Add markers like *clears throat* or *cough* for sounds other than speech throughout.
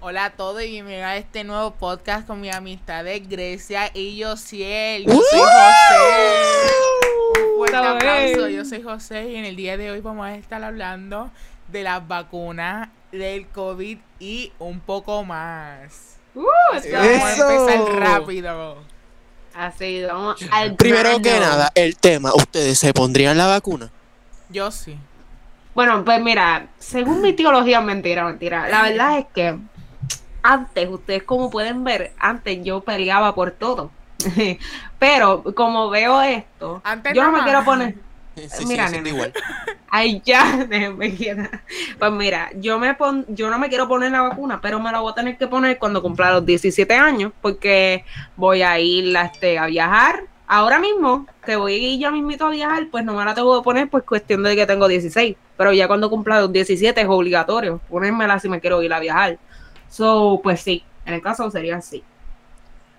Hola a todos y bienvenidos a este nuevo podcast con mi amistad de Grecia y Josiel. Yo soy José. Un fuerte aplauso. Yo soy José y en el día de hoy vamos a estar hablando de las vacunas, del COVID y un poco más. Uh, Así que vamos a empezar rápido. Así, vamos al Primero grano. que nada, el tema, ¿ustedes se pondrían la vacuna? Yo sí. Bueno, pues mira, según mi teología, mentira, mentira. La verdad es que antes, ustedes como pueden ver, antes yo peleaba por todo. *laughs* Pero como veo esto, Antes yo no me quiero poner. Sí, Mira, sigue siendo nena. igual. *laughs* Ay, ya, *laughs* déjenme quietar. Pues mira, yo me pon, yo no me quiero poner la vacuna, pero me la voy a tener que poner cuando cumpla los 17 años, porque voy a ir a, este, a viajar. Ahora mismo, que voy a ir ya mismito a viajar, pues no me la tengo que poner, pues cuestión de que tengo 16. Pero ya cuando cumpla los 17 es obligatorio ponérmela si me quiero ir a viajar. So, pues sí, en el caso sería así.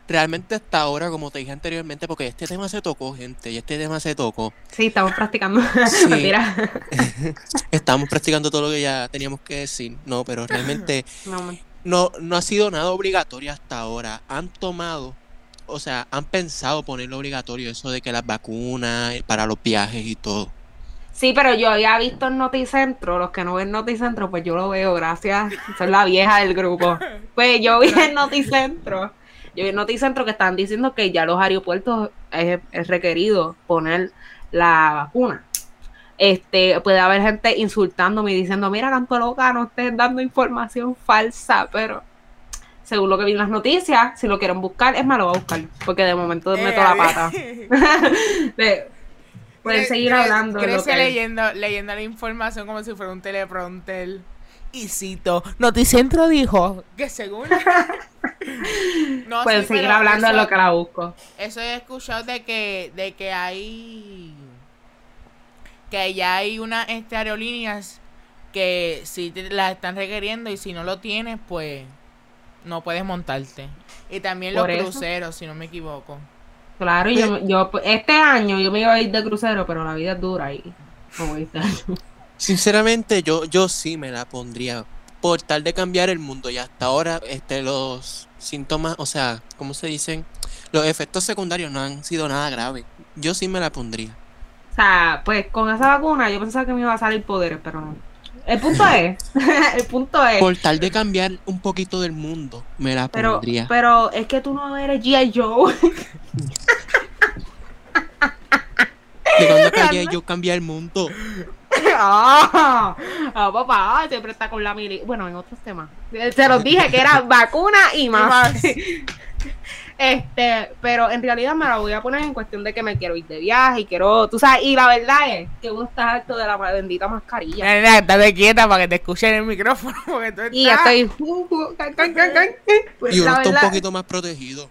Realmente hasta ahora, como te dije anteriormente, porque este tema se tocó, gente, y este tema se tocó. Sí, estamos practicando. *laughs* Sí. *laughs* *laughs* Estamos practicando todo lo que ya teníamos que decir. No, pero realmente No, no, no ha sido nada obligatorio hasta ahora. Han tomado, o sea, han pensado ponerlo obligatorio, eso de que las vacunas eh, para los viajes y todo. Sí, pero yo había visto en Noticentro, los que no ven Noticentro, pues yo lo veo, gracias. Soy la vieja del grupo. Pues yo vi en Noticentro, yo vi en Noticentro que están diciendo que ya los aeropuertos es, es requerido poner la vacuna. Este, puede haber gente insultándome y diciendo, mira, canto loca, no estés dando información falsa, pero según lo que vi en las noticias, si lo quieren buscar, es malo, lo voy a buscar, porque de momento meto la pata. *laughs* De- pueden Gre- seguir hablando. que- leyendo, leyendo la información como si fuera un teleprompter. Y cito, Noticentro dijo que según... *laughs* No, Pueden sí, seguir hablando de lo que la busco. Eso he escuchado de que, de que hay... Que ya hay unas este, aerolíneas que si te la están requiriendo y si no lo tienes, pues no puedes montarte. Y también los eso. cruceros, si no me equivoco. Claro, y yo, yo este año yo me iba a ir de crucero, pero la vida es dura y a estar. Sinceramente, yo, yo sí me la pondría por tal de cambiar el mundo. Y hasta ahora, este, los síntomas, o sea, ¿cómo se dicen? Los efectos secundarios no han sido nada graves. Yo sí me la pondría. O sea, pues con esa vacuna yo pensaba que me iba a salir poderes, pero no. El punto *laughs* es, *laughs* el punto es, Por tal de cambiar un poquito del mundo, me la pero, pondría. pero es que tú no eres G.I. Joe. *laughs* ¿De *laughs* cuándo yo cambiar el mundo? ah, ah, papá, siempre está con la mili. Bueno, en otros temas. Se los dije que era *laughs* vacuna y más. *laughs* Este, pero en realidad me la voy a poner en cuestión de que me quiero ir de viaje y quiero, tú sabes, y la verdad es que uno está harto de la bendita mascarilla. Nena, estate quieta para que te escuchen el micrófono. Porque tú Y estás- estoy. uh, uh, can, can, can, can. Pues Y uno está un poquito más protegido.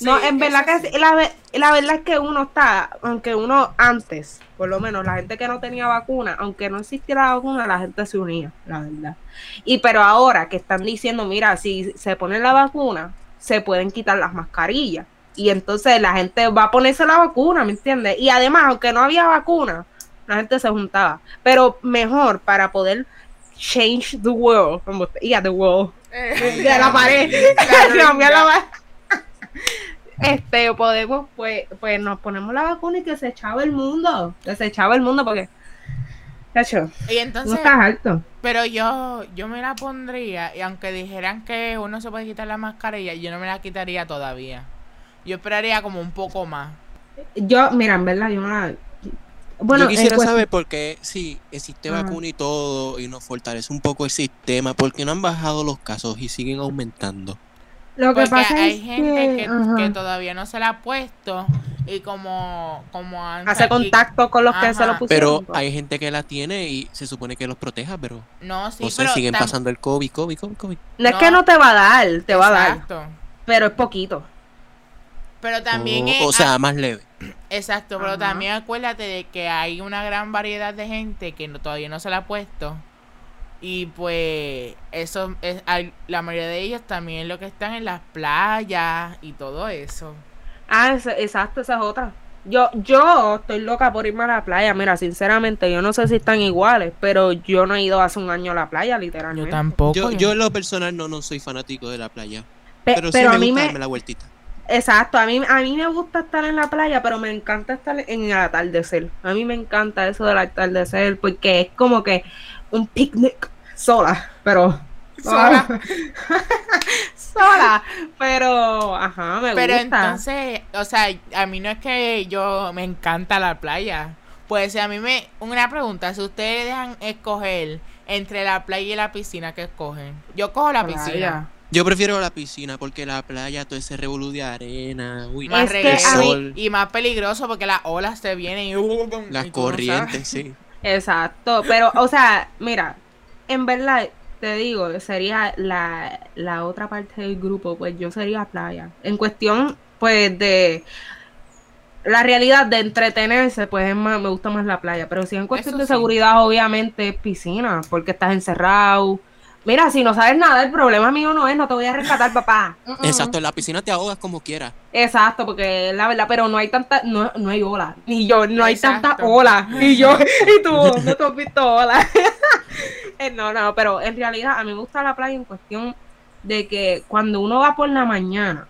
No, en verdad que sí. la, la verdad es que uno está, aunque uno antes, por lo menos la gente que no tenía vacuna, aunque no existiera la vacuna, la gente se unía, la verdad. Y pero ahora que están diciendo, mira, si se pone la vacuna, se pueden quitar las mascarillas. Y entonces la gente va a ponerse la vacuna, ¿me entiendes? Y además, aunque no había vacuna, la gente se juntaba. Pero mejor para poder change the world. como- Yeah, the world Eh, de la pared. Claro, *laughs* Cambiar la *laughs* pared. Este, podemos, pues, pues nos ponemos la vacuna y que se echaba el mundo. Que se echaba el mundo porque. Cacho, Y no entonces, estás alto. pero yo, yo me la pondría, y aunque dijeran que uno se puede quitar la mascarilla, yo no me la quitaría todavía. Yo esperaría como un poco más. Yo, mira, en verdad, yo no la. Bueno, yo quisiera en cuest- saber por qué, si existe Ajá. vacuna y todo, y nos fortalece un poco el sistema, ¿por qué no han bajado los casos y siguen aumentando? Lo que Porque pasa hay es gente que, ajá, que todavía no se la ha puesto, y como, como hace contacto con los que se lo pusieron. Pero pues. hay gente que la tiene y se supone que los proteja, pero No, sí, pero siguen tam- pasando el COVID, COVID, COVID, COVID. No es que no te va a dar, te va a dar, pero es poquito. Pero también o, es- o sea, más leve. Exacto, pero Ajá. también acuérdate de que hay una gran variedad de gente que no- todavía no se la ha puesto. Y pues eso es la mayoría de ellos también lo que están en las playas y todo eso. Ah, ese- exacto, esa es otra. Yo, yo estoy loca por irme a la playa. Mira, sinceramente, yo no sé si están iguales, pero yo no he ido hace un año a la playa, literalmente. Yo tampoco. Yo, yo en lo personal no, no soy fanático de la playa. Pe- Pero, pero sí a me mí gusta me, darme la vueltita. Exacto, a mí, a mí me gusta estar en la playa, pero me encanta estar en el atardecer. A mí me encanta eso del atardecer porque es como que un picnic sola, pero Sola. *laughs* sola, pero ajá, me Pero gusta. entonces, o sea, a mí no es que yo me encanta la playa. Pues a mí me. Una pregunta: si ustedes dejan escoger entre la playa y la piscina, ¿qué escogen? Yo cojo la Playa. piscina. Yo prefiero la piscina porque la playa, todo ese revolú de arena, uy, Más reggae a mí- sol, y más peligroso porque las olas te vienen y. las y tú no corrientes, sí. *laughs* Exacto, pero, o sea, mira, en verdad, te digo, sería la, la otra parte del grupo, pues yo sería playa. En cuestión, pues, de la realidad de entretenerse, pues es más, me gusta más la playa, pero si en cuestión Eso de sí. seguridad, obviamente es piscina, porque estás encerrado. Mira, si no sabes nada, el problema mío no es, no te voy a rescatar, papá. Mm, mm. Exacto, en la piscina te ahogas como quieras. Exacto, porque la verdad, pero no hay tanta, no, no hay olas. Ni yo, no hay Exacto. tanta olas. Y yo, *laughs* y tú, *laughs* no te has visto olas. *laughs* Eh, no, no, pero en realidad a mí me gusta la playa en cuestión de que cuando uno va por la mañana,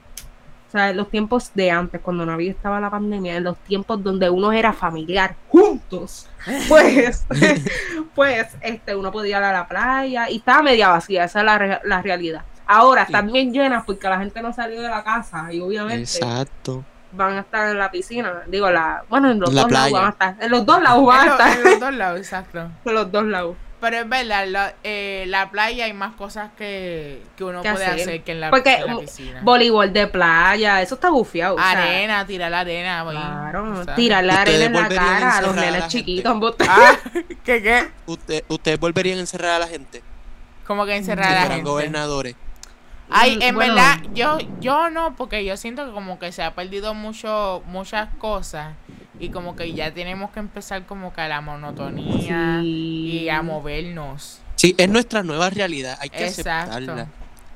o sea, en los tiempos de antes, cuando no había estaba la pandemia, en los tiempos donde uno era familiar, juntos, *laughs* pues, *laughs* pues, este, uno podía ir a la playa y estaba media vacía, esa es la, re- la realidad. Ahora Sí. están bien llenas porque la gente no salió de la casa y obviamente Exacto. van a estar en la piscina, digo, la, bueno, en los La dos lados van a estar, en los dos lados van En, a lo- estar, en los dos lados, exacto. *laughs* en los dos lados. Pero es verdad, la, eh, la playa hay más cosas que, que uno ¿Qué puede hacer? hacer que en la, Porque en la piscina. Voleibol de playa, eso está bufiado. o sea, Arena, tirar la arena. Claro, o sea. tirar la arena en la volverían a cara a los a nenes la chiquitos. Ah, *laughs* ¿qué qué? Usted, ¿Ustedes volverían a encerrar a la gente? Como que encerrar a la gente. gobernadores. Ay, Mm, en bueno. verdad, yo, yo no, porque yo siento que como que se ha perdido mucho, muchas cosas y como que ya tenemos que empezar como que a la monotonía Sí. y a movernos. Sí, es nuestra nueva realidad, hay que Exacto. aceptarla.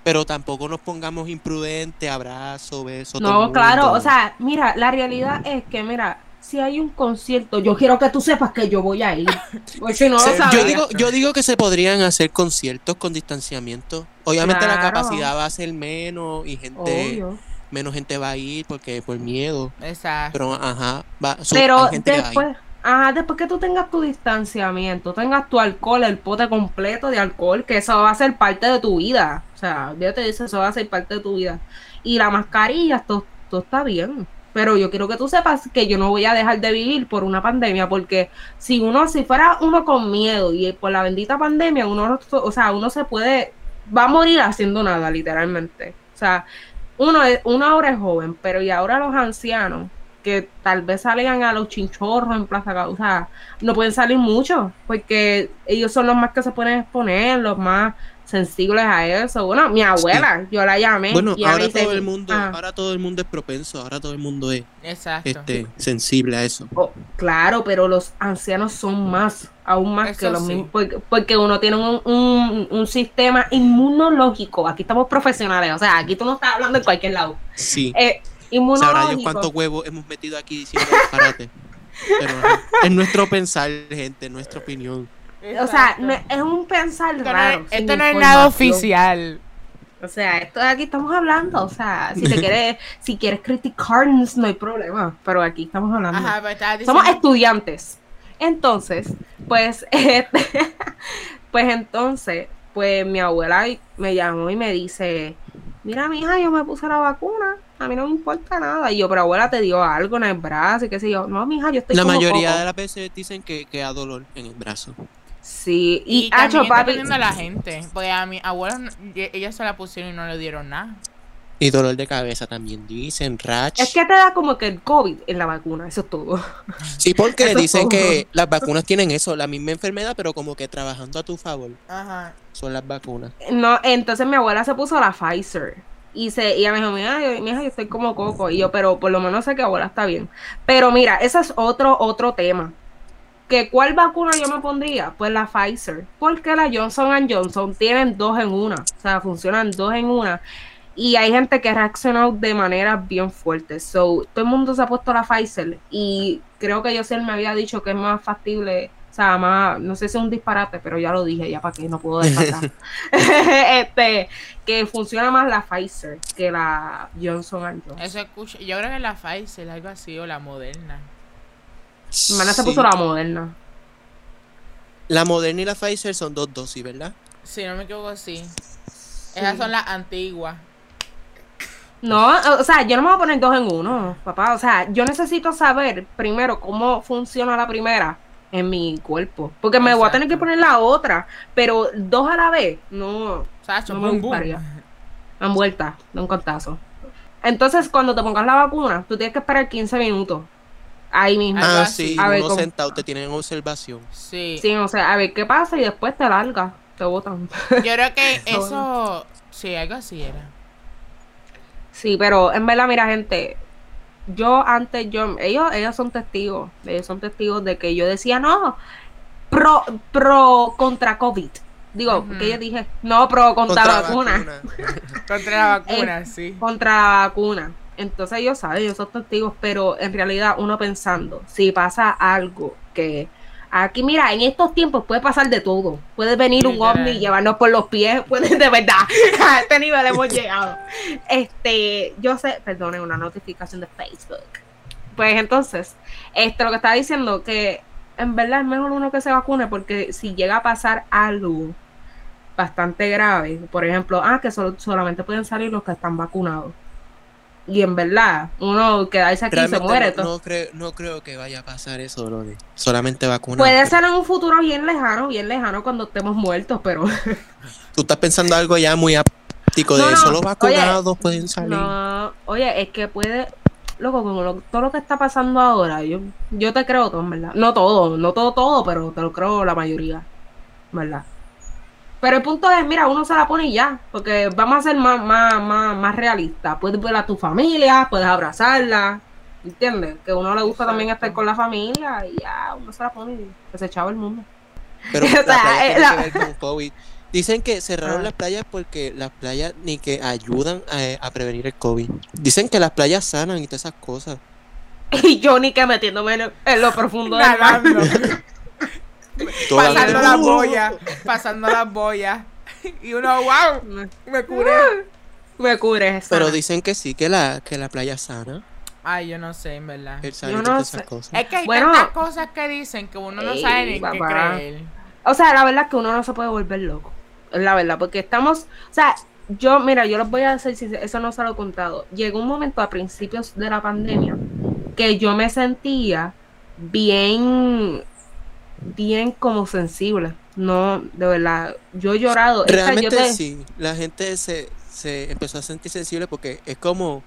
Pero tampoco nos pongamos imprudentes, abrazo, beso. todo No, claro, mundo. o sea, mira, la realidad es que, mira, si hay un concierto, yo quiero que tú sepas que yo voy a ir. *laughs* Porque si no sabes. yo digo, yo digo que se podrían hacer conciertos con distanciamiento. Obviamente la capacidad va a ser menos y gente, Obvio. Menos gente va a ir porque por miedo. Exacto. Pero ajá, va, su- Pero después, ajá, después que tú tengas tu distanciamiento, tengas tu alcohol, el pote completo de alcohol, que eso va a ser parte de tu vida. O sea, yo te dice, eso va a ser parte de tu vida. Y la mascarilla, todo, todo está bien. Pero yo quiero que tú sepas que yo no voy a dejar de vivir por una pandemia, porque si uno, si fuera uno con miedo y por la bendita pandemia, uno, no- o sea, uno se puede, va a morir haciendo nada, literalmente. O sea, uno, es, uno ahora es joven, pero y ahora los ancianos, que tal vez salgan a los chinchorros en Plaza Ca- o sea, no pueden salir mucho, porque ellos son los más que se pueden exponer, los más sensibles a eso. Bueno, mi abuela, yo la llamé. Bueno, y ahora dice, todo el mundo, ah, ahora todo el mundo es propenso, ahora todo el mundo es Exacto. este sensible a eso. oh, claro, pero los ancianos son más, aún más que los sí. mismos, porque, porque uno tiene un, un, un sistema inmunológico. Aquí estamos profesionales, o sea, aquí tú no estás hablando en cualquier lado. Sí. Eh, Sabrá Dios inmunológico. cuántos huevos hemos metido aquí diciendo disparate. Pero es nuestro pensar, gente, es nuestra opinión. O sea, no- es un pensar esto no raro. es, esto no es nada oficial. O sea, esto de aquí estamos hablando. O sea, si te *laughs* quieres, si quieres criticarnos, no hay problema. Pero aquí estamos hablando. Ajá, pero estabas Somos diciendo- estudiantes. Entonces, pues, *laughs* este, pues entonces, pues mi abuela me llamó y me dice, mira, mija, yo me puse la vacuna, a mí no me importa nada. Y yo, pero abuela, te dio algo en el brazo y qué sé yo. No, mija, yo estoy La como mayoría coco". de las veces dicen que, que da dolor en el brazo. Sí, Y, y, también hacho, papi, de la gente. Porque a mi abuela, ellas se la pusieron y no le dieron nada. Y dolor de cabeza también dicen, rash. es que te da como que el COVID en la vacuna, eso es todo. Sí, porque *laughs* Eso dicen todo. que las vacunas tienen eso, la misma enfermedad, pero como que trabajando a tu favor. Ajá. Son las vacunas. No, entonces mi abuela se puso la Pfizer. Y, se, y ella me dijo, mira, yo, mija, yo estoy como coco. Y yo, pero por lo menos sé que abuela está bien. Pero mira, ese es otro, otro tema. ¿Que ¿Cuál vacuna yo me pondría? Pues la Pfizer. Porque la Johnson Johnson tienen dos en una. O sea, funcionan dos en una. Y hay gente que ha reaccionado de manera bien fuerte. So, todo el mundo se ha puesto la Pfizer. Y creo que yo sí me había dicho que es más factible. O sea, más, no sé si es un disparate, pero ya lo dije, ya para que no puedo descartar. *laughs* *laughs* este, que funciona más la Pfizer que la Johnson Johnson. Eso escucho. Yo creo que la Pfizer, algo así, o la Moderna. Mi hermana se puso la Moderna. La Moderna y la Pfizer son dos dosis, ¿verdad? Si no me equivoco, sí. Esas son las antiguas. No, o sea, yo no me voy a poner dos en uno, papá. O sea, yo necesito saber primero cómo funciona la primera en mi cuerpo. Porque me voy a tener que poner la otra. Pero dos a la vez, no. Sacho, no boom, me boom. gustaría. Envuelta, de un cortazo. Entonces, cuando te pongas la vacuna, tú tienes que esperar 15 minutos. Ahí mismo. Ah, sí, A ver, uno ¿cómo? sentado te tienen en observación. Sí. Sí, o sea, a ver qué pasa y después te largas, te botan. Yo creo que *laughs* Eso-. Sí, algo así era. Sí, pero en verdad, mira, gente, yo antes, yo, ellos, ellos son testigos, ellos son testigos de que yo decía, no, pro, pro contra COVID. Digo, Ujú. que yo dije, no, pro contra, la vacuna, *laughs* Contra la vacuna, Eh, sí. contra la vacuna. Entonces ellos saben, ellos son testigos, pero en realidad uno pensando, si pasa algo que aquí, mira, en estos tiempos puede pasar de todo. Puede venir un ovni y llevarnos por los pies, *laughs* puede de verdad. A este nivel hemos *laughs* llegado. Este, yo sé, perdone, una notificación de Facebook. Pues entonces, esto lo que estaba diciendo, que en verdad es mejor uno que se vacune, porque si llega a pasar algo bastante grave, por ejemplo, ah, que solo- solamente pueden salir los que están vacunados. Y en verdad, uno quedarse aquí y se Realmente muere. no, no creo, no creo que vaya a pasar eso, Loli. Solamente vacuna. Puede ser en un futuro bien lejano, bien lejano cuando estemos muertos, pero *laughs* Tú estás pensando algo ya muy apático de No, no, solo oye, vacunados pueden salir. no, oye, es que puede, loco, con lo- todo lo que está pasando ahora, yo, yo te creo todo, en verdad. No todo, no todo, todo, pero te lo creo la mayoría, ¿verdad? Pero el punto es, mira, uno se la pone y ya, porque vamos a ser más, más, más, más realistas. Puedes ver a tu familia, puedes abrazarla, ¿entiendes? Que a uno le gusta también estar con la familia y ya, uno se la pone y se echaba el mundo. Pero *laughs* O la sea, eh, tiene la- que ver con COVID. Dicen que cerraron Ah. las playas porque las playas ni que ayudan a, a prevenir el COVID. Dicen que las playas sanan y todas esas cosas. *laughs* Y yo ni que metiéndome en, en lo profundo del mar. *laughs* Pasando las boyas. Pasando las boyas. Y uno, wow, me curé. Me cubre esa. Pero dicen que sí, que la, que la playa sana. Ay, yo no sé, en verdad. El sanito y no todas sé. esas cosas. Es que hay Bueno. tantas cosas que dicen que uno no Ey, sabe ni en qué papá. creer. O sea, la verdad es que uno no se puede volver loco. Es la verdad, porque estamos. O sea, yo, mira, yo les voy a decir, si eso no se lo he contado. Llegó un momento a principios de la pandemia que yo me sentía bien. Bien como sensible. No, de verdad. Yo he llorado. Esta, yo Realmente te- sí, la gente se, se empezó a sentir sensible porque es como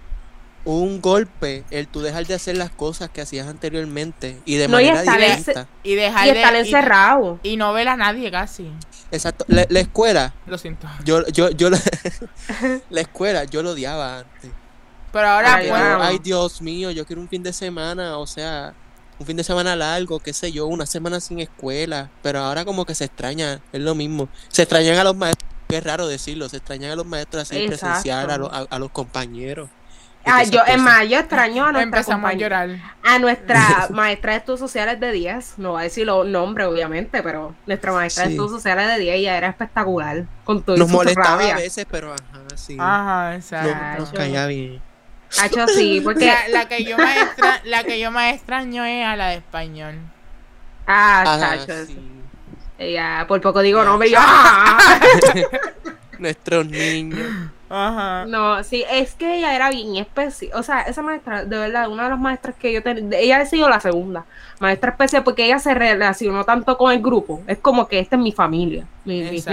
un golpe el tú dejar de hacer las cosas que hacías anteriormente y de No, y manera en- distinta. Y dejar Y estar de. encerrado. Y, y no ver a nadie casi. Exacto. La, la escuela, Lo siento. yo, yo, yo la, *laughs* la escuela, yo lo odiaba antes. Pero ahora, Ay, pues. ay, Dios mío, yo quiero un fin de semana, o sea, un fin de semana largo, qué sé yo, una semana sin escuela. Pero ahora como que se extraña, es lo mismo. Se extrañan a los maestros, que es raro decirlo, se extrañan a los maestros así Exacto. presencial, a, los- a, a los compañeros. Ah, yo, en cosas. más, yo extraño a nuestra Empezamos a llorar. a nuestra *laughs* maestra de estudios sociales de 10, no voy a decir los nombres obviamente, pero nuestra maestra de estudios sociales de 10 ella era espectacular con todo Nos molestaba rabia. a veces, pero ajá, sí. Ajá, exacto. nos caía bien. Hacho, sí, *laughs* porque La, la que yo más extra- la que yo más extraño es a la de español. ah, Ajá, chacho, sí. ella por poco digo Ya. nombre y yo *laughs* ¡ah! Nuestros niños. Ajá. No, sí, es que ella era bien especial, o sea, esa maestra, de verdad, una de las maestras que yo tenía, ella ha sido la segunda, maestra especial porque ella se relacionó tanto con el grupo, es como que esta es mi familia, mi, mis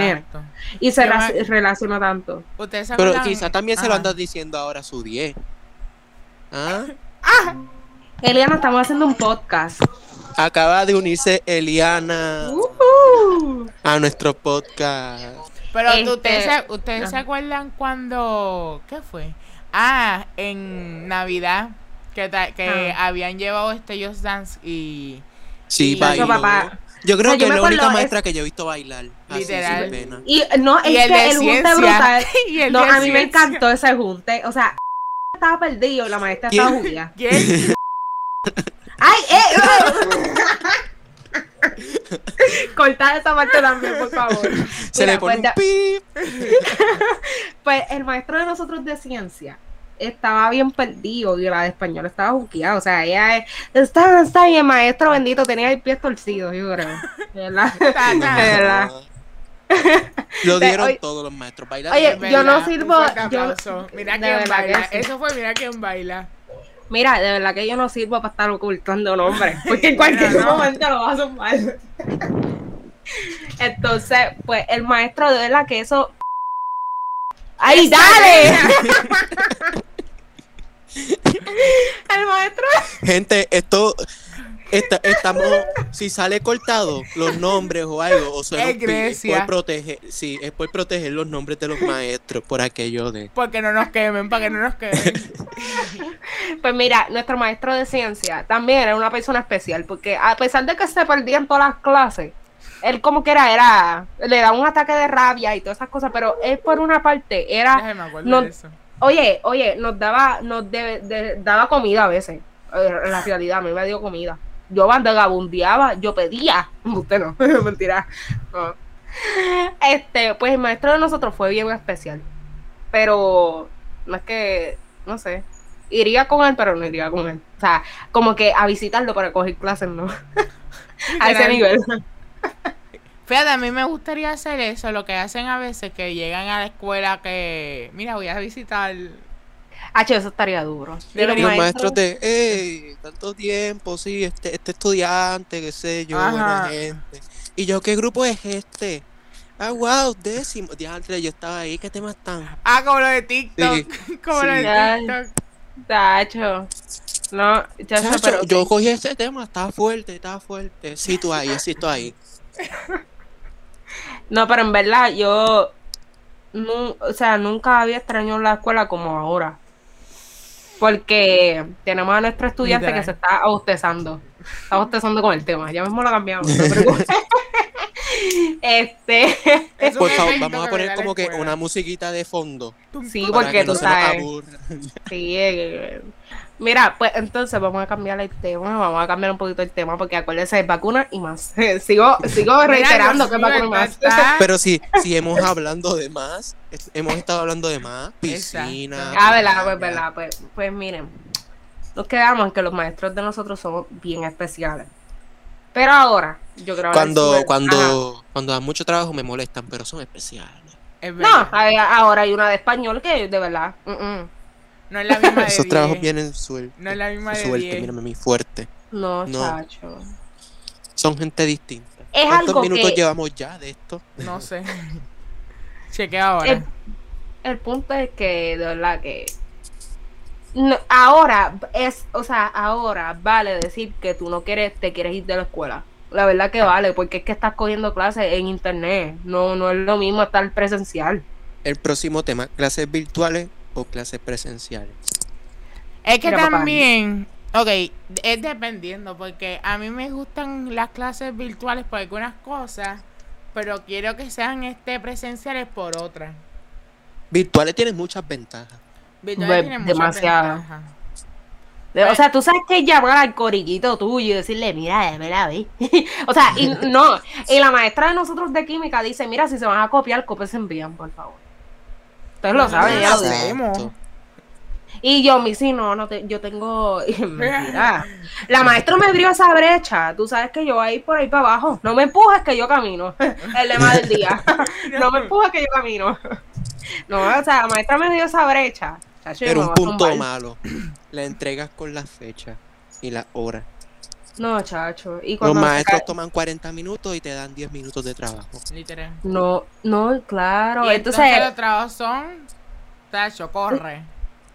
y se me- relacionó tanto. Pero quizá también se lo andas diciendo ahora a su 10. ¿Ah? Eliana, estamos haciendo un podcast. Acaba de unirse Eliana Uh-huh. a nuestro podcast. Pero Este, ustedes, se, ustedes se acuerdan cuando. ¿Qué fue? Ah, en Navidad. Que, ta- que Ah. habían llevado este Just Dance y. Sí, Y- bailó. Papá. Yo creo O sea, yo que es la única maestra que yo he visto bailar. Así, Literal. sin pena. Y no, es Y el que de el junte brutal. *laughs* y el No, de a mí me encantó ese junte. O sea, estaba perdido la maestra ¿Quién? estaba judía. ¿Quién? ¡Ay, eh! Corta esa parte también, por favor. Se Mira, le pone pues, un. *laughs* Pues el maestro de nosotros de ciencia estaba bien perdido y la de español estaba juqueada. O sea, ella es- está, está bien, maestro bendito, tenía el pie torcido, yo creo. *laughs* ¿Verdad? *laughs* Verdad. Lo *laughs* dieron oye- todos los maestros bailar. Oye, yo no sirvo- yo-. Mira de quién verdad que baila. sí. Eso fue, mira quién baila. Mira, de verdad que yo no sirvo para estar ocultando nombres, *laughs* porque en cualquier no. momento lo vas a zumbar. *laughs* Entonces, pues el maestro de verdad que eso. ¡Ay, dale! el maestro. Gente, esto esta- estamos si sale cortado los nombres o algo o suena Es por proteger, sí, es por proteger los nombres de los maestros por aquello de Porque no nos quemen, para que no nos quemen. *laughs* Pues mira, nuestro maestro de ciencia también era una persona especial, porque a pesar de que se perdían todas las clases, él como que era, era, le daba un ataque de rabia y todas esas cosas, pero él por una parte era Ya se me acuerdo no- de eso. Oye, oye, nos daba, nos de- de- daba comida a veces. Eh, En la realidad, a mí me dio comida. Yo vagabundeaba, yo pedía. *laughs* Usted no, *laughs* mentira. No. Este, pues el maestro de nosotros fue bien especial. Pero no es que, no sé. Iría con él, pero no iría con él. O sea, como que a visitarlo para coger clases, ¿no? *laughs* a ese nivel. Fíjate, a mí me gustaría hacer eso, lo que hacen a veces que llegan a la escuela que, mira, voy a visitar. H, eso estaría duro. Y Debería- los maestros- maestros de hey, tanto tiempo, sí, este, este estudiante, qué sé yo, buena gente. Y yo, ¿qué grupo es este? Ah, wow, décimo. Diantre, yo estaba ahí, ¿qué temas están? Ah, como lo de TikTok. Sí, *laughs* como lo sí. de Ay. TikTok. Tacho. No, chacho, Chacho, pero yo cogí ese tema, estaba fuerte, estaba fuerte. Sí, tú ahí, sí, tú ahí. *laughs* No, pero en verdad yo, nu- o sea, nunca había extrañado la escuela como ahora. Porque tenemos a nuestro estudiante Literal. que se está abostezando. Está abostezando con el tema. Ya mismo lo cambiamos. no *laughs* este, Por favor, vamos a poner como que una musiquita de fondo. sí, porque que tú no se nos sabes. Sí, eh, mira, pues entonces vamos a cambiar el tema, vamos a cambiar un poquito el tema, porque acuérdense de vacuna y más. *laughs* sigo, sigo reiterando que mío, vacuna y más. está- Pero si, si hemos hablando de más, es- hemos estado hablando de más, piscina. Ah, verdad, pues, verdad, pues, pues miren, nos quedamos en que los maestros de nosotros somos bien especiales. Pero ahora, yo creo Cuando, Ajá. cuando, cuando dan mucho trabajo me molestan, pero son especiales. Es No, ahora hay una de español que de verdad. mm. *laughs* No es la misma de Esos trabajos 10. vienen suerte. No es la misma de suerte, 10. mírame mi fuerte. No, No. chacho. Son gente distinta. Es ¿Cuántos algo minutos que- llevamos ya de esto? No sé. *laughs* Chequea ahora. El, el punto es que, de verdad que. no, ahora es, o sea, ahora vale decir que tú no quieres, te quieres ir de la escuela. La verdad que vale, porque es que estás cogiendo clases en internet. No, no es lo mismo estar presencial. El próximo tema, clases virtuales o clases presenciales. Es que Mira, papá. también, ok, es dependiendo, porque a mí me gustan las clases virtuales por algunas cosas, pero quiero que sean este presenciales por otras. Virtuales tienen muchas ventajas. Virtuales Pues, tienen muchas demasiado. ventajas. De- O sea, tú sabes que llamar al corillito tuyo y decirle, mira, déjame la ver. *laughs* o sea, y no. Y la maestra de nosotros de química dice, mira, si se van a copiar, cópense bien, por favor. Ustedes lo saben, ya lo sabemos. Y yo, mi sí, no, no te, yo tengo. *laughs* Mira, la maestra me abrió esa brecha. Tú sabes que yo voy a ir por ahí para abajo. No me empujes que yo camino. *laughs* El lema del día. *laughs* No me empujes que yo camino. No, o sea, la maestra me dio esa brecha. Chacho, Pero un punto malo, la entregas con la fecha y la hora. No, chacho. Y Los se maestros toman 40 minutos y te dan 10 minutos de trabajo. Literal. No, no, claro. y entonces, entonces, los trabajos son, tacho, corre.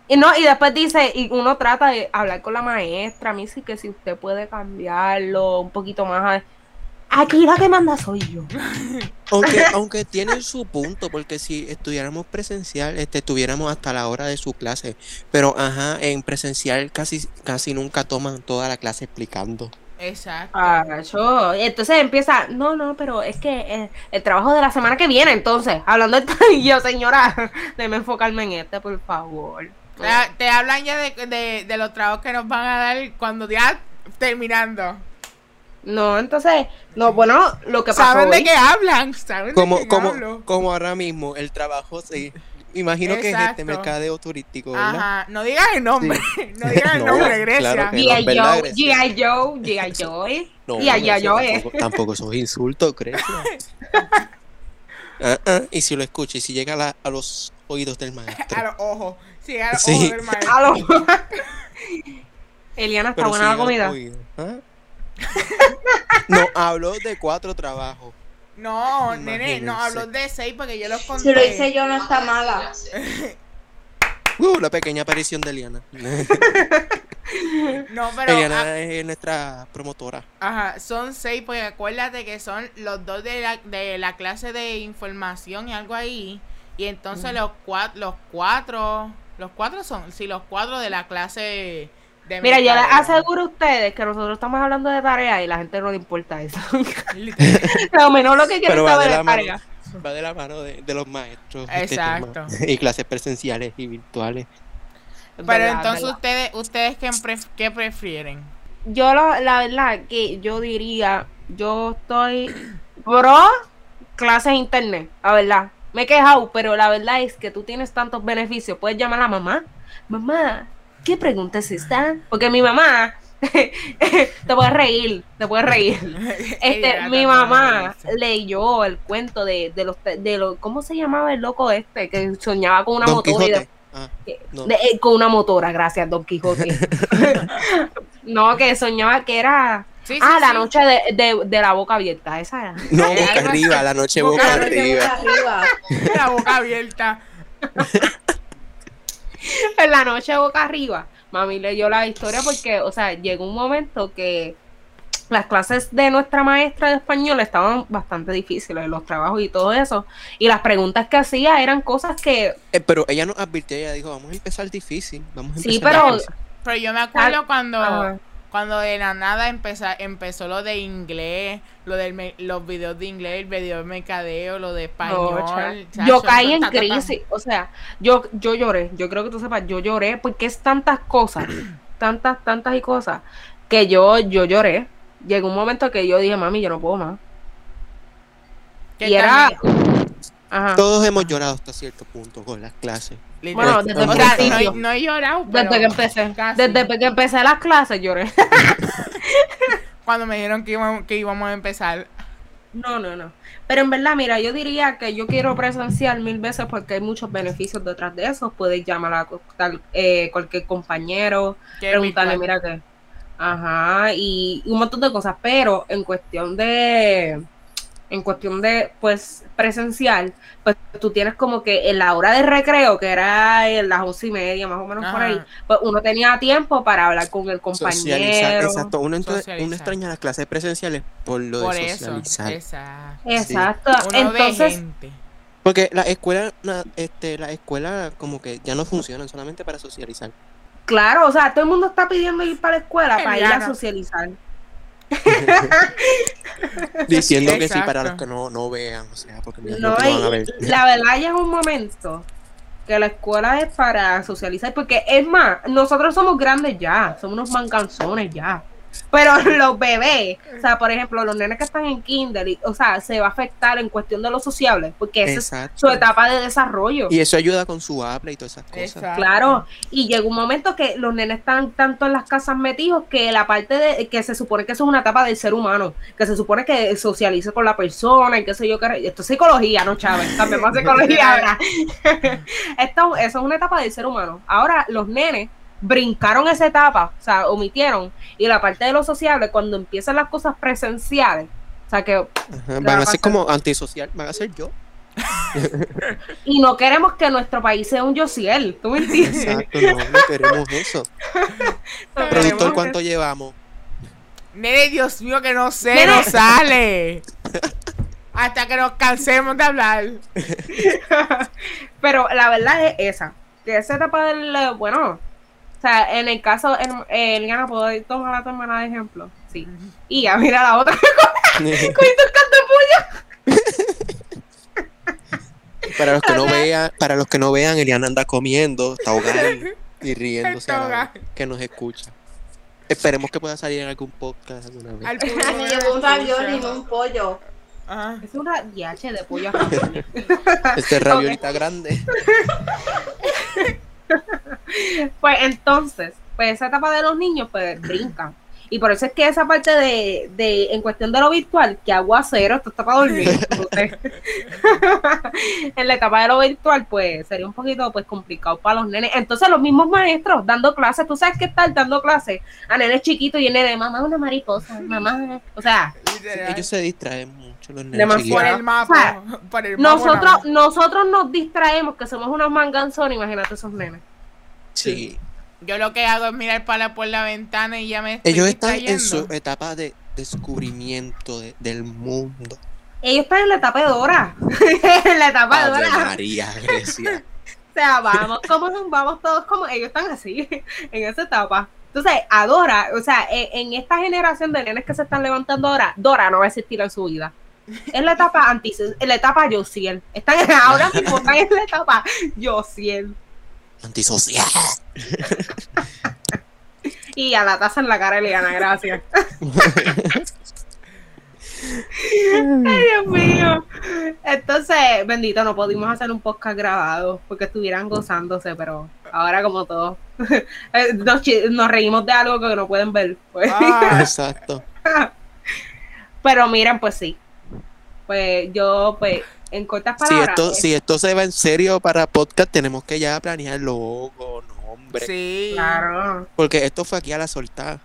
y no, y después dice, y uno trata de hablar con la maestra, a mí sí que si usted puede cambiarlo un poquito más. a- Aquí la que manda soy yo. Aunque, *laughs* aunque tienen su punto, porque si estudiáramos presencial, este, estuviéramos hasta la hora de su clase. Pero ajá, en presencial casi, casi nunca toman toda la clase explicando. Exacto. Ah, yo, entonces empieza, no, no, pero es que eh, el, trabajo de la semana que viene, entonces, hablando de *laughs* y yo, señora, déjeme enfocarme en este, por favor. Te, te hablan ya de, de, de los trabajos que nos van a dar cuando ya terminando. No, entonces, no, bueno, lo que pasó ¿Saben de qué hablan? ¿Saben de Como, quién como, hablo? como ahora mismo, el trabajo, sí. Imagino que es este mercadeo turístico, ¿verdad? Ajá, no digas el nombre, *laughs* no digas el *laughs* No, nombre, Grecia. G.I. ¿verdad, Joe, Grecia? G.I. Joe, G.I. Joe, *laughs* No, G.I. eso Joe. tampoco, tampoco esos insultos, ¿crees? Ah, ah, y si lo escucha y si llega a, la- a los oídos del A maestro. los ojos. Sí, a los Sí. ojos del maestro. Eliana, ¿está Pero buena si la comida? oído, ¿ah? *laughs* No, habló de cuatro trabajos. No, nene, no habló de seis porque yo los conté. Si lo hice yo, no está mala. *laughs* Uh, la pequeña aparición de Eliana. *laughs* No, pero Eliana ah, es nuestra promotora. ajá, son seis porque acuérdate que son los dos de la, de la clase de información y algo ahí. Y entonces los cuatro, los cuatro, los cuatro son, sí, los cuatro de la clase de Mira, yo les aseguro a ustedes que nosotros estamos hablando de tareas y la gente no le importa eso. *laughs* Lo menos lo que quieren Pero va de saber la es mano, tareas. va de la mano de, de los maestros. este. Exacto. y clases presenciales y virtuales. Pero Verdad, entonces verdad. ustedes, ustedes qué, pref- qué prefieren? Yo lo- la verdad que yo diría, yo estoy pro clases internet, la verdad. Me he quejado, pero la verdad es que tú tienes tantos beneficios. Puedes llamar a la mamá. Mamá, ¿qué pregunta es esta? Porque mi mamá *laughs* te puedes reír, te puedes reír. *laughs* Este, mi mamá leyó el cuento de, de los de los ¿cómo se llamaba el loco este? Que soñaba con una Don motora y de-. Ah, no. de- eh, con una motora, gracias, Don Quijote. *laughs* no, que soñaba que era. Sí, sí, ah, la sí. noche de, de, de la boca abierta, esa era. No, boca arriba, la noche Boca boca arriba. arriba. arriba. La boca abierta. *laughs* En la noche boca arriba. Mami leyó la historia porque, o sea, llegó un momento que las clases de nuestra maestra de español estaban bastante difíciles, los trabajos y todo eso. Y las preguntas que hacía eran cosas que, Eh, pero ella nos advirtió, ella dijo, vamos a empezar difícil, vamos a sí, empezar pero... difícil". Pero yo me acuerdo Ah, cuando, Ajá. Cuando de la nada empeza- empezó lo de inglés, lo de los videos de inglés, el video de mercadeo, lo de español. No, cha- chacho, yo caí en ta, ta, ta. crisis, o sea, yo, yo lloré, yo creo que tú sepas, yo lloré porque es tantas cosas, *clears throat* tantas, tantas y cosas, que yo, yo lloré. Llegó un momento que yo dije, mami, yo no puedo más. Y era... Ajá. Todos hemos llorado hasta cierto punto con las clases. Bueno, desde el o sea, principio. no, no he llorado, pero Desde que empecé, casi. desde que empecé las clases lloré. *laughs* cuando me dijeron que íbamos, que íbamos a empezar. No, no, no. Pero en verdad, mira, yo diría que yo quiero presenciar mil veces porque hay muchos beneficios detrás de eso. Puedes llamar a tal- eh, cualquier compañero, que preguntarle, virtual. mira que. Ajá, y un montón de cosas. Pero en cuestión de. En cuestión de, pues, presencial, pues tú tienes como que en la hora de recreo, que era en las once y media, más o menos por ahí, pues uno tenía tiempo para hablar con el Socializar, compañero. exacto. Uno, entra- Socializar. uno extraña las clases presenciales por lo Por de eso. socializar. Exacto. Exacto. Uno ve Entonces, gente. Porque la escuela, la, este, la escuela como que ya no funcionan solamente para socializar. Claro, o sea, todo el mundo está pidiendo ir para la escuela para ir a socializar. *laughs* Diciendo que sí Exacto. para los que no, no vean, o sea, porque mira, No, no, te van a y ver. *laughs* la verdad ya es un momento que la escuela es para socializar, porque es más, nosotros somos grandes ya, somos unos mancanzones ya. Pero *laughs* los bebés, o sea, por ejemplo, los nenes que están en kinder, y- o sea, se va a afectar en cuestión de lo sociable, porque esa es su etapa de desarrollo. Y eso ayuda con su habla y todas esas cosas. Exacto. Claro, y llega un momento que los nenes están tanto en las casas metidos que la parte de que se supone que eso es una etapa del ser humano, que se supone que socialice con la persona y qué sé yo, que esto es psicología, ¿no, Chávez? También más psicología *laughs* ahora. *laughs* esto, eso es una etapa del ser humano. Ahora los nenes brincaron esa etapa, o sea, omitieron, y la parte de lo sociable, cuando empiezan las cosas presenciales, o sea, que Ajá, Van a ser como antisocial, van a ser yo. y no queremos que nuestro país sea un Yosiel, ¿tú me entiendes? Exacto, no, no queremos eso. *laughs* No Productor, ¿cuánto llevamos? Nene, Dios mío, que no sé, Nene. no sale. Hasta que nos cansemos de hablar. *laughs* Pero la verdad es esa, que esa etapa del, eh, bueno, o sea, en el caso, Eliana, ¿puedo tomar a tu hermana de ejemplo? Sí. Y ya mira la otra cogiendo el canto para los que no vean, para los que no vean, Eliana anda comiendo, está ahogada y riéndose a la que nos escucha. Esperemos que pueda salir en algún podcast alguna vez. Al llevó un ravioli, no un pollo. Ah, Es una DH de pollo. *laughs* Este raviolita grande. *laughs* *laughs* Pues entonces, pues esa etapa de los niños, pues *clears throat* brincan. Y por eso es que esa parte de, de en cuestión de lo virtual, que aguacero, esto está para dormir. *laughs* *laughs* en la etapa de lo virtual, pues sería un poquito pues complicado para los nenes. Entonces, los mismos maestros dando clases, tú sabes que estar dando clases a nenes chiquitos y el nene, mamá, una mariposa, mamá. O sea. Ellos se distraen mucho, los nenes Demasiado. por el mapa. O sea, por el mapa nosotros, nosotros nos distraemos, que somos unos manganzones, imagínate esos nenes. Sí. Yo lo que hago es mirar para por la ventana y ya me estoy Ellos están en su etapa de descubrimiento de- del mundo. Ellos están en la etapa de Dora. en *laughs* la etapa de Dora. María, *laughs* Grecia. O sea, vamos, como vamos todos como ellos están así, *laughs* en esa etapa. Entonces, a Dora, o sea, e, en, en esta generación de nenes que se están levantando ahora, Dora no va a existir en su vida. Es la etapa anti, en la etapa Josiel. Están ahora mismo están en la etapa Josiel. Antisocial. Y a la taza en la cara de Liana, gracias. *laughs* Ay, Dios mío. Entonces, bendito, no pudimos hacer un podcast grabado porque estuvieran gozándose, pero ahora como todo. *laughs* eh, nos reímos de algo que no pueden ver. pues. Ah, Exacto. *laughs* Pero miren, pues sí. Pues yo, pues, en cortas Si palabras. esto, eh, si esto se va en serio para podcast, tenemos que ya planear logo, nombre. sí. Claro, Porque esto fue aquí a la soltada.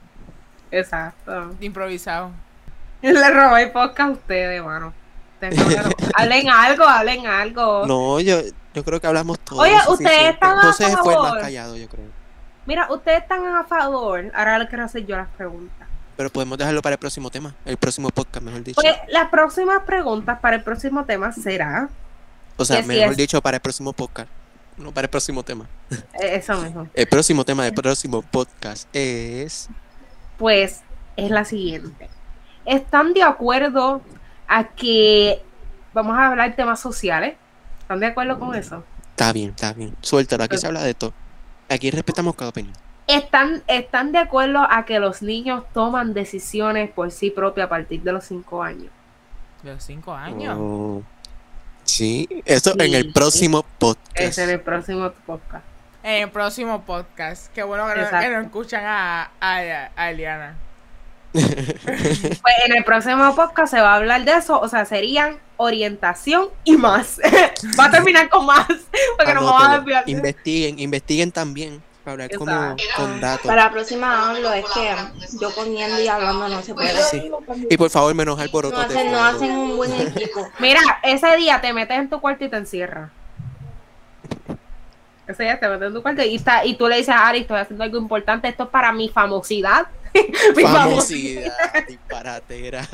exacto. Improvisado. *laughs* Le robé el podcast a ustedes, mano. *laughs* Hablen algo, hablen algo. No, yo, yo creo que hablamos todos. Oye, ustedes están a Entonces fue el más favor. callado, yo creo. Mira, ustedes están a favor. Ahora le quiero hacer yo las preguntas. Pero podemos dejarlo para el próximo tema. El próximo podcast, mejor dicho. Pues las próximas preguntas para el próximo tema será o sea, mejor es. dicho, para el próximo podcast. No, para el próximo tema. eh, eso mismo. El próximo tema del próximo podcast es. Pues es la siguiente. ¿Están de acuerdo a que vamos a hablar de temas sociales? ¿Están de acuerdo con eso? Está bien, está bien. Suéltalo, aquí se habla de todo. Aquí respetamos cada opinión. ¿Están, ¿Están de acuerdo a que los niños toman decisiones por sí propios a partir de los cinco años? De los cinco años. Oh. Sí, eso en el próximo podcast. Es en el próximo podcast. En el próximo podcast. Qué bueno que no, que no escuchan a, a, a Eliana. *laughs* Pues en el próximo podcast se va a hablar de eso, o sea, serían orientación y más. *laughs* va a terminar con más, porque no me van a Anótelo. desviar. Investiguen, investiguen también. Para hablar como con datos. Para la próxima hablo, es que yo comiendo y hablando no se puede. Sí. Y por favor, menos alboroto No hacen, no hacen un buen equipo. *laughs* Mira, ese día te metes en tu cuarto y te encierras. Ese día te metes en tu cuarto y, está, y tú le dices a Ari, estoy haciendo algo importante, esto es para mi famosidad. *laughs* Mi famosidad. Famosidad, disparatera. *laughs*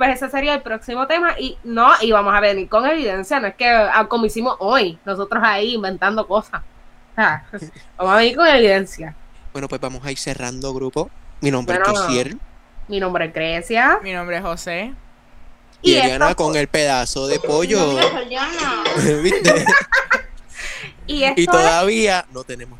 Pues ese sería el próximo tema y no, y vamos a venir con evidencia, no es que ah, como hicimos hoy, nosotros ahí inventando cosas. O sea, vamos a venir con evidencia. Bueno, pues vamos a ir cerrando grupo. Mi nombre Bueno. es Josiel. Mi nombre es Grecia. Mi nombre es José. Y Y Eliana esto- con el pedazo de pollo. *laughs* ¿Viste? *laughs* Y esto Y es todavía no tenemos.